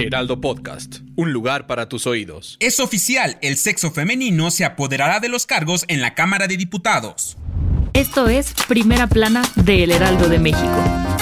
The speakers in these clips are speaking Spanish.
Heraldo Podcast, un lugar para tus oídos. Es oficial, el sexo femenino se apoderará de los cargos en la Cámara de Diputados. Esto es Primera Plana de El Heraldo de México.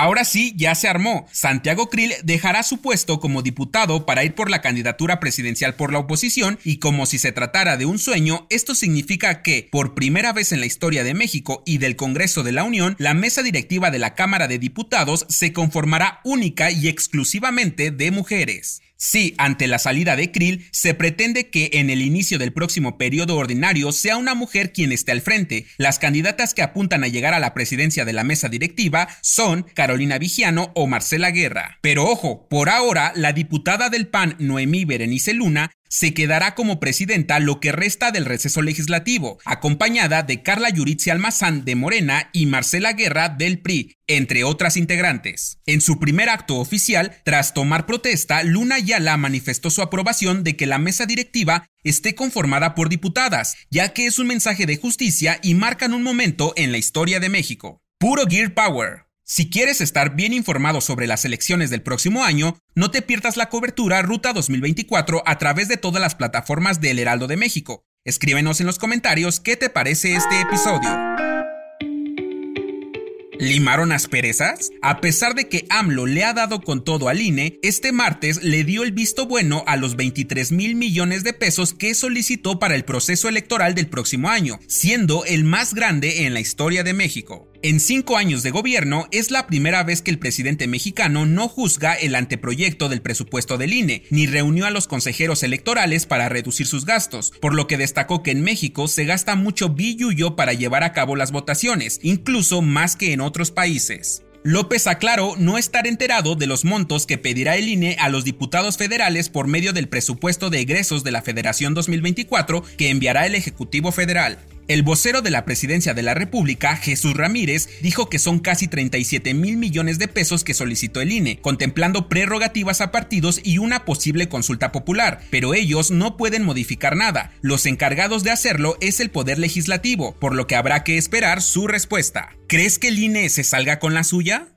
Ahora sí, ya se armó. Santiago Krill dejará su puesto como diputado para ir por la candidatura presidencial por la oposición y como si se tratara de un sueño, esto significa que, por primera vez en la historia de México y del Congreso de la Unión, la mesa directiva de la Cámara de Diputados se conformará única y exclusivamente de mujeres. Sí, ante la salida de Krill, se pretende que en el inicio del próximo periodo ordinario sea una mujer quien esté al frente. Las candidatas que apuntan a llegar a la presidencia de la mesa directiva son Carolina Vigiano o Marcela Guerra. Pero ojo, por ahora, la diputada del PAN Noemí Berenice Luna se quedará como presidenta lo que resta del receso legislativo, acompañada de Carla Yuritsi Almazán de Morena y Marcela Guerra del PRI, entre otras integrantes. En su primer acto oficial, tras tomar protesta, Luna Ayala manifestó su aprobación de que la mesa directiva esté conformada por diputadas, ya que es un mensaje de justicia y marcan un momento en la historia de México. Puro Gear Power. Si quieres estar bien informado sobre las elecciones del próximo año, no te pierdas la cobertura Ruta 2024 a través de todas las plataformas del Heraldo de México. Escríbenos en los comentarios qué te parece este episodio. ¿Limaron asperezas? A pesar de que AMLO le ha dado con todo al INE, este martes le dio el visto bueno a los 23 mil millones de pesos que solicitó para el proceso electoral del próximo año, siendo el más grande en la historia de México. En cinco años de gobierno es la primera vez que el presidente mexicano no juzga el anteproyecto del presupuesto del INE, ni reunió a los consejeros electorales para reducir sus gastos, por lo que destacó que en México se gasta mucho billuyo para llevar a cabo las votaciones, incluso más que en otros países. López aclaró no estar enterado de los montos que pedirá el INE a los diputados federales por medio del presupuesto de egresos de la Federación 2024 que enviará el Ejecutivo Federal. El vocero de la Presidencia de la República, Jesús Ramírez, dijo que son casi 37 mil millones de pesos que solicitó el INE, contemplando prerrogativas a partidos y una posible consulta popular, pero ellos no pueden modificar nada. Los encargados de hacerlo es el Poder Legislativo, por lo que habrá que esperar su respuesta. ¿Crees que el INE se salga con la suya?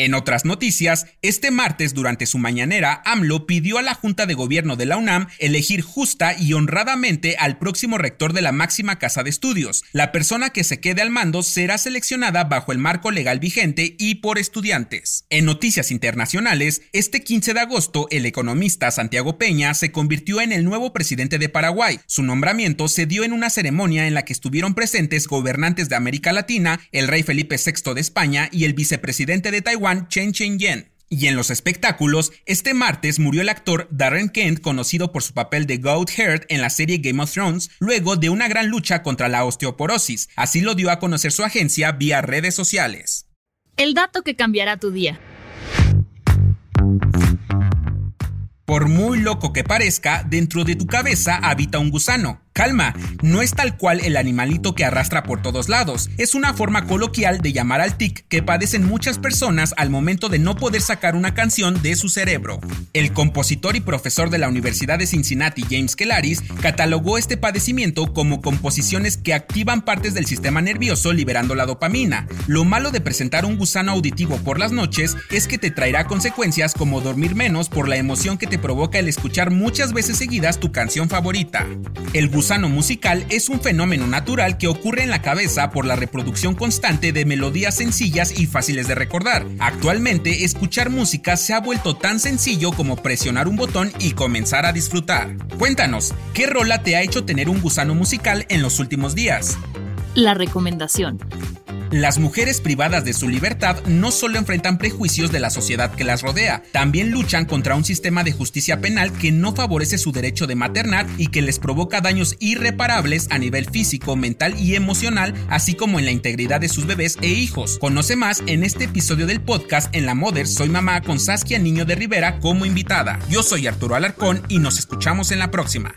En otras noticias, este martes durante su mañanera, AMLO pidió a la Junta de Gobierno de la UNAM elegir justa y honradamente al próximo rector de la máxima casa de estudios. La persona que se quede al mando será seleccionada bajo el marco legal vigente y por estudiantes. En noticias internacionales, este 15 de agosto, el economista Santiago Peña se convirtió en el nuevo presidente de Paraguay. Su nombramiento se dio en una ceremonia en la que estuvieron presentes gobernantes de América Latina, el rey Felipe VI de España y el vicepresidente de Taiwán Chen Chen-yen. Y en los espectáculos, este martes murió el actor Darren Kent, conocido por su papel de Goat Heart en la serie Game of Thrones, luego de una gran lucha contra la osteoporosis. Así lo dio a conocer su agencia vía redes sociales. El dato que cambiará tu día. Por muy loco que parezca, dentro de tu cabeza habita un gusano. Calma, no es tal cual el animalito que arrastra por todos lados, es una forma coloquial de llamar al tic que padecen muchas personas al momento de no poder sacar una canción de su cerebro. El compositor y profesor de la Universidad de Cincinnati, James Kelaris, catalogó este padecimiento como composiciones que activan partes del sistema nervioso liberando la dopamina. Lo malo de presentar un gusano auditivo por las noches es que te traerá consecuencias como dormir menos por la emoción que te provoca el escuchar muchas veces seguidas tu canción favorita. El gusano musical es un fenómeno natural que ocurre en la cabeza por la reproducción constante de melodías sencillas y fáciles de recordar. Actualmente, escuchar música se ha vuelto tan sencillo como presionar un botón y comenzar a disfrutar. Cuéntanos, ¿qué rola te ha hecho tener un gusano musical en los últimos días? La recomendación. Las mujeres privadas de su libertad no solo enfrentan prejuicios de la sociedad que las rodea, también luchan contra un sistema de justicia penal que no favorece su derecho de maternar y que les provoca daños irreparables a nivel físico, mental y emocional, así como en la integridad de sus bebés e hijos. Conoce más en este episodio del podcast En la Mother Soy Mamá con Saskia Niño de Rivera como invitada. Yo soy Arturo Alarcón y nos escuchamos en la próxima.